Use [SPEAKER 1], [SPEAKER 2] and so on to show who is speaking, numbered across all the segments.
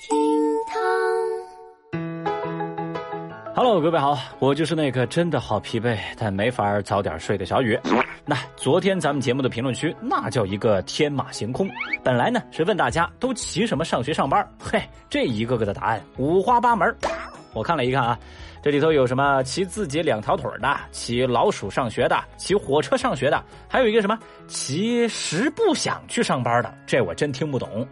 [SPEAKER 1] 厅堂
[SPEAKER 2] ，Hello，各位好，我就是那个真的好疲惫但没法早点睡的小雨。那昨天咱们节目的评论区那叫一个天马行空，本来呢是问大家都骑什么上学上班，嘿，这一个个的答案五花八门。我看了一看啊。这里头有什么骑自己两条腿的，骑老鼠上学的，骑火车上学的，还有一个什么骑十不想去上班的，这我真听不懂。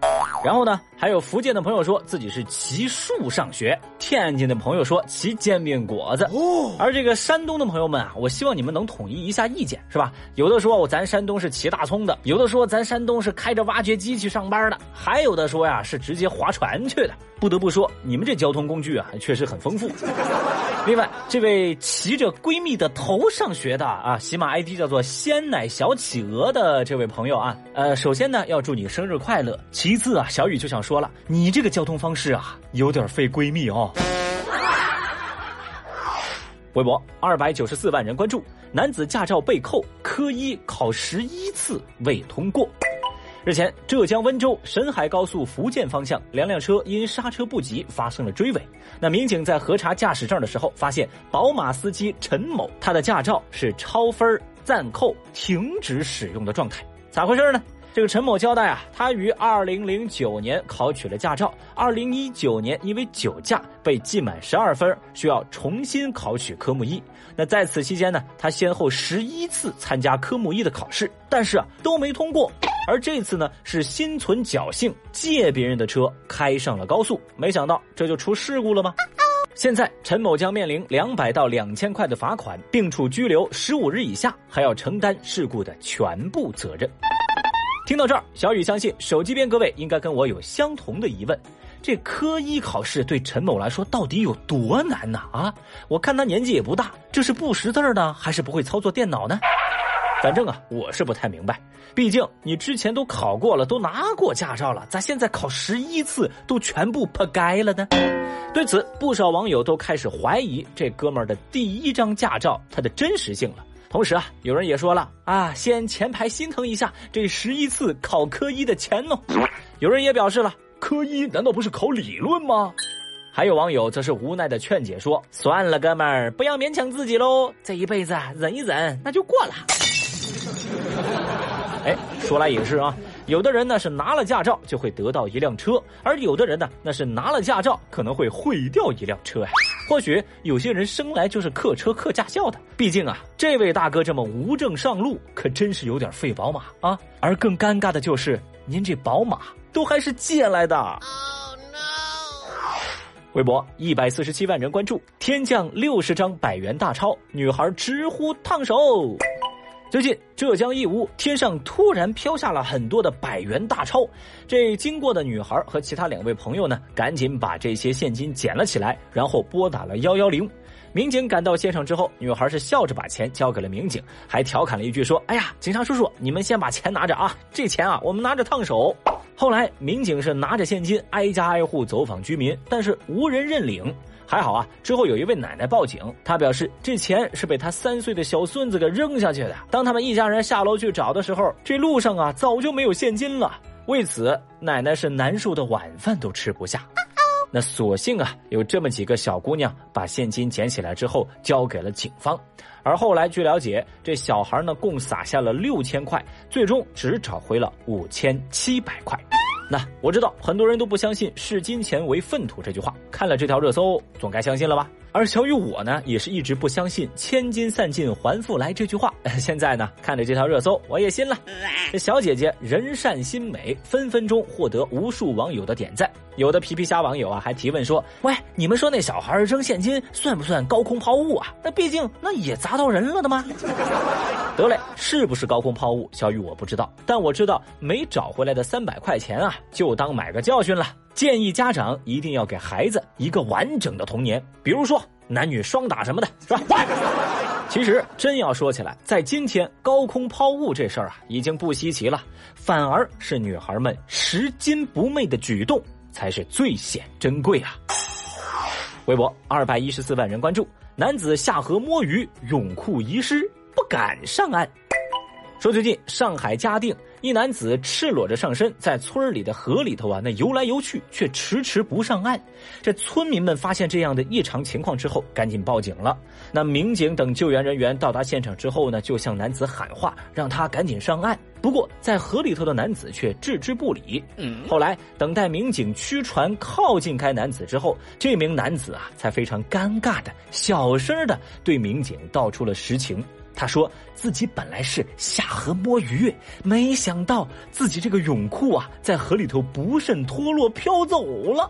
[SPEAKER 2] 然后呢，还有福建的朋友说自己是骑树上学，天津的朋友说骑煎饼果子。哦，而这个山东的朋友们啊，我希望你们能统一一下意见，是吧？有的说咱山东是骑大葱的，有的说咱山东是开着挖掘机去上班的，还有的说呀是直接划船去的。不得不说，你们这交通工具啊，确实很丰富。另外，这位骑着闺蜜的头上学的啊，喜马 ID 叫做鲜奶小企鹅的这位朋友啊，呃，首先呢要祝你生日快乐。其次啊，小雨就想说了，你这个交通方式啊，有点费闺蜜哦。微博二百九十四万人关注，男子驾照被扣，科一考十一次未通过。日前，浙江温州沈海高速福建方向，两辆车因刹车不及发生了追尾。那民警在核查驾驶证的时候，发现宝马司机陈某他的驾照是超分暂扣、停止使用的状态。咋回事呢？这个陈某交代啊，他于二零零九年考取了驾照，二零一九年因为酒驾被记满十二分，需要重新考取科目一。那在此期间呢，他先后十一次参加科目一的考试，但是啊都没通过。而这次呢，是心存侥幸借别人的车开上了高速，没想到这就出事故了吗？现在陈某将面临两百到两千块的罚款，并处拘留十五日以下，还要承担事故的全部责任。听到这儿，小雨相信手机边各位应该跟我有相同的疑问：这科一考试对陈某来说到底有多难呢？啊，我看他年纪也不大，这是不识字呢，还是不会操作电脑呢？反正啊，我是不太明白。毕竟你之前都考过了，都拿过驾照了，咋现在考十一次都全部破该了呢？对此，不少网友都开始怀疑这哥们儿的第一张驾照它的真实性了。同时啊，有人也说了啊，先前排心疼一下这十一次考科一的钱呢。有人也表示了，科一难道不是考理论吗？还有网友则是无奈的劝解说：“算了，哥们儿，不要勉强自己喽，这一辈子忍一忍，那就过了。” 哎，说来也是啊，有的人呢是拿了驾照就会得到一辆车，而有的人呢那是拿了驾照可能会毁掉一辆车呀。或许有些人生来就是客车客驾校的，毕竟啊，这位大哥这么无证上路，可真是有点费宝马啊。而更尴尬的就是，您这宝马都还是借来的。Oh no！微博一百四十七万人关注，天降六十张百元大钞，女孩直呼烫手。最近，浙江义乌天上突然飘下了很多的百元大钞，这经过的女孩和其他两位朋友呢，赶紧把这些现金捡了起来，然后拨打了幺幺零。民警赶到现场之后，女孩是笑着把钱交给了民警，还调侃了一句说：“哎呀，警察叔叔，你们先把钱拿着啊，这钱啊，我们拿着烫手。”后来，民警是拿着现金挨家挨户走访居民，但是无人认领。还好啊，之后有一位奶奶报警，她表示这钱是被她三岁的小孙子给扔下去的。当他们一家人下楼去找的时候，这路上啊早就没有现金了。为此，奶奶是难受的晚饭都吃不下。那所幸啊，有这么几个小姑娘把现金捡起来之后交给了警方。而后来据了解，这小孩呢共撒下了六千块，最终只找回了五千七百块。那我知道很多人都不相信“视金钱为粪土”这句话，看了这条热搜，总该相信了吧？而小雨我呢，也是一直不相信“千金散尽还复来”这句话。现在呢，看着这条热搜，我也信了。这小姐姐人善心美，分分钟获得无数网友的点赞。有的皮皮虾网友啊，还提问说：“喂，你们说那小孩扔现金算不算高空抛物啊？那毕竟那也砸到人了的吗？” 得嘞，是不是高空抛物？小雨我不知道，但我知道没找回来的三百块钱啊，就当买个教训了。建议家长一定要给孩子一个完整的童年，比如说男女双打什么的，是吧？其实真要说起来，在今天高空抛物这事儿啊，已经不稀奇了，反而是女孩们拾金不昧的举动才是最显珍贵啊！微博二百一十四万人关注，男子下河摸鱼，泳裤遗失，不敢上岸。说最近上海嘉定。一男子赤裸着上身在村里的河里头啊，那游来游去，却迟迟不上岸。这村民们发现这样的异常情况之后，赶紧报警了。那民警等救援人员到达现场之后呢，就向男子喊话，让他赶紧上岸。不过在河里头的男子却置之不理。后来等待民警驱船靠近该男子之后，这名男子啊，才非常尴尬的小声的对民警道出了实情。他说自己本来是下河摸鱼，没想到自己这个泳裤啊，在河里头不慎脱落飘走了。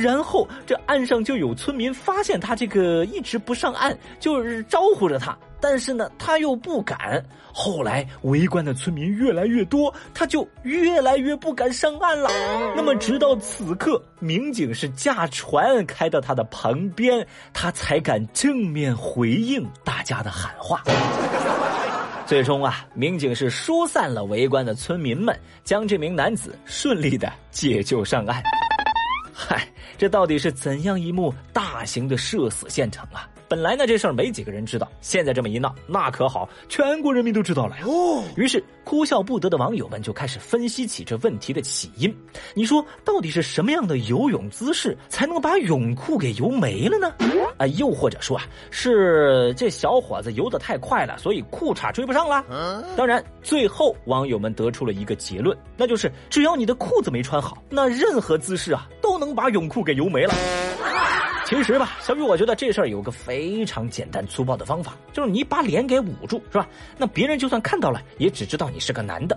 [SPEAKER 2] 然后这岸上就有村民发现他这个一直不上岸，就是招呼着他。但是呢，他又不敢。后来围观的村民越来越多，他就越来越不敢上岸了。那么，直到此刻，民警是驾船开到他的旁边，他才敢正面回应大家的喊话。最终啊，民警是疏散了围观的村民们，将这名男子顺利的解救上岸。嗨，这到底是怎样一幕大型的社死现场啊？本来呢，这事儿没几个人知道，现在这么一闹，那可好，全国人民都知道了呀。于是哭笑不得的网友们就开始分析起这问题的起因。你说，到底是什么样的游泳姿势才能把泳裤给游没了呢？啊，又或者说啊，是这小伙子游得太快了，所以裤衩追不上了？当然，最后网友们得出了一个结论，那就是只要你的裤子没穿好，那任何姿势啊都能把泳裤给游没了。其实吧，小雨，我觉得这事儿有个非常简单粗暴的方法，就是你把脸给捂住，是吧？那别人就算看到了，也只知道你是个男的。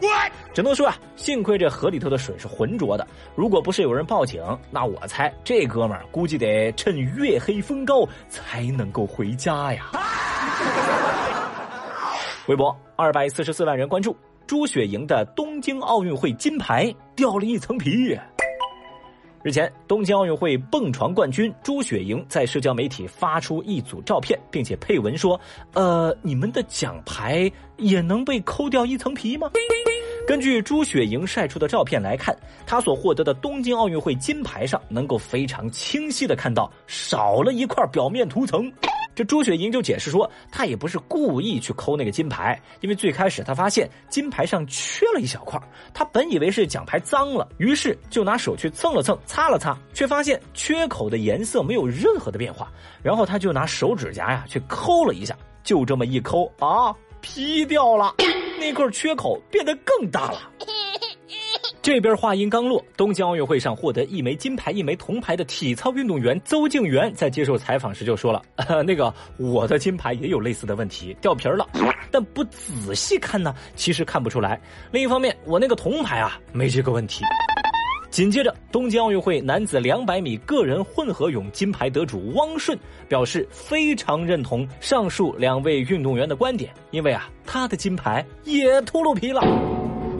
[SPEAKER 2] 只能说啊，幸亏这河里头的水是浑浊的，如果不是有人报警，那我猜这哥们儿估计得趁月黑风高才能够回家呀。微博二百四十四万人关注，朱雪莹的东京奥运会金牌掉了一层皮。日前，东京奥运会蹦床冠军朱雪莹在社交媒体发出一组照片，并且配文说：“呃，你们的奖牌也能被抠掉一层皮吗？”根据朱雪莹晒出的照片来看，她所获得的东京奥运会金牌上能够非常清晰的看到少了一块表面涂层。这朱雪莹就解释说，她也不是故意去抠那个金牌，因为最开始她发现金牌上缺了一小块，她本以为是奖牌脏了，于是就拿手去蹭了蹭，擦了擦，却发现缺口的颜色没有任何的变化，然后她就拿手指甲呀去抠了一下，就这么一抠啊，劈掉了，那块缺口变得更大了。这边话音刚落，东京奥运会上获得一枚金牌、一枚铜牌的体操运动员邹敬园在接受采访时就说了：“ 那个我的金牌也有类似的问题，掉皮儿了，但不仔细看呢，其实看不出来。另一方面，我那个铜牌啊，没这个问题。”紧接着，东京奥运会男子两百米个人混合泳金牌得主汪顺表示非常认同上述两位运动员的观点，因为啊，他的金牌也秃噜皮了。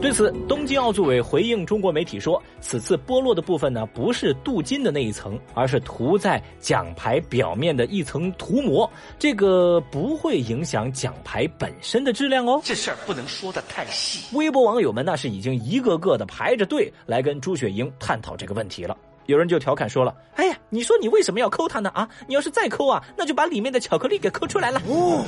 [SPEAKER 2] 对此，东京奥组委回应中国媒体说：“此次剥落的部分呢，不是镀金的那一层，而是涂在奖牌表面的一层涂膜，这个不会影响奖牌本身的质量哦。”
[SPEAKER 1] 这事儿不能说的太细。
[SPEAKER 2] 微博网友们那是已经一个个的排着队来跟朱雪莹探讨这个问题了。有人就调侃说了：“哎呀，你说你为什么要抠它呢？啊，你要是再抠啊，那就把里面的巧克力给抠出来了。”哦。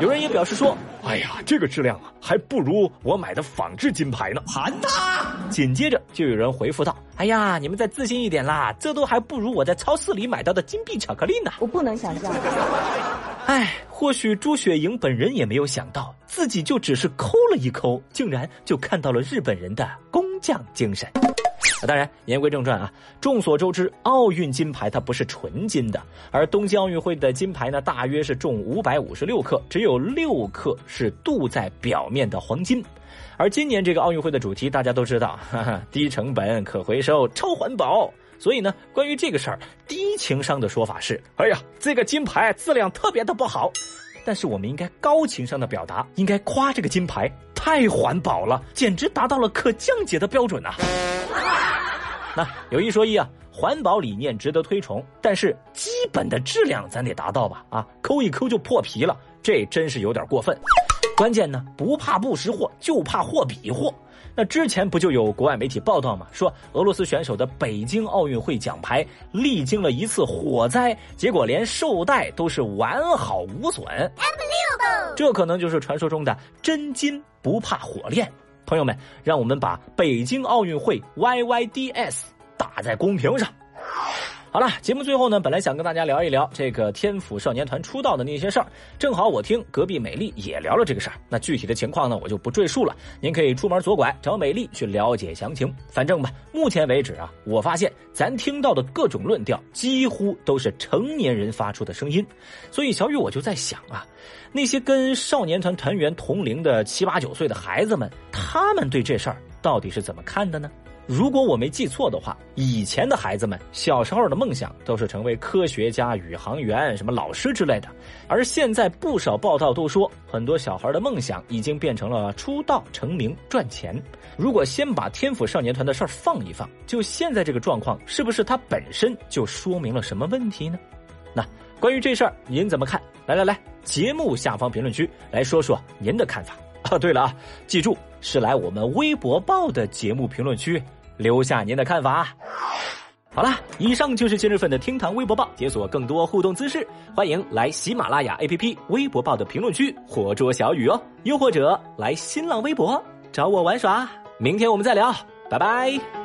[SPEAKER 2] 有人也表示说：“哎呀，这个质量啊，还不如我买的仿制金牌呢。”
[SPEAKER 1] 盘他！
[SPEAKER 2] 紧接着就有人回复道：“哎呀，你们再自信一点啦，这都还不如我在超市里买到的金币巧克力呢。”
[SPEAKER 3] 我不能想象。
[SPEAKER 2] 哎，或许朱雪莹本人也没有想到，自己就只是抠了一抠，竟然就看到了日本人的工匠精神。当然，言归正传啊。众所周知，奥运金牌它不是纯金的，而东京奥运会的金牌呢，大约是重五百五十六克，只有六克是镀在表面的黄金。而今年这个奥运会的主题大家都知道，哈哈，低成本、可回收、超环保。所以呢，关于这个事儿，低情商的说法是：哎呀，这个金牌质量特别的不好。但是我们应该高情商的表达，应该夸这个金牌太环保了，简直达到了可降解的标准呐。那有一说一啊，环保理念值得推崇，但是基本的质量咱得达到吧？啊，抠一抠就破皮了，这真是有点过分。关键呢，不怕不识货，就怕货比货。那之前不就有国外媒体报道吗？说俄罗斯选手的北京奥运会奖牌历经了一次火灾，结果连绶带都是完好无损。这可能就是传说中的真金不怕火炼。朋友们，让我们把北京奥运会 YYDS 打在公屏上。好了，节目最后呢，本来想跟大家聊一聊这个天府少年团出道的那些事儿，正好我听隔壁美丽也聊了这个事儿。那具体的情况呢，我就不赘述了，您可以出门左拐找美丽去了解详情。反正吧，目前为止啊，我发现咱听到的各种论调几乎都是成年人发出的声音，所以小雨我就在想啊，那些跟少年团团员同龄的七八九岁的孩子们，他们对这事儿到底是怎么看的呢？如果我没记错的话，以前的孩子们小时候的梦想都是成为科学家、宇航员、什么老师之类的，而现在不少报道都说，很多小孩的梦想已经变成了出道成名赚钱。如果先把天府少年团的事儿放一放，就现在这个状况，是不是它本身就说明了什么问题呢？那关于这事儿您怎么看？来来来，节目下方评论区来说说您的看法。啊，对了啊，记住是来我们微博报的节目评论区留下您的看法。好了，以上就是今日份的厅堂微博报，解锁更多互动姿势，欢迎来喜马拉雅 APP 微博报的评论区活捉小雨哦，又或者来新浪微博找我玩耍。明天我们再聊，拜拜。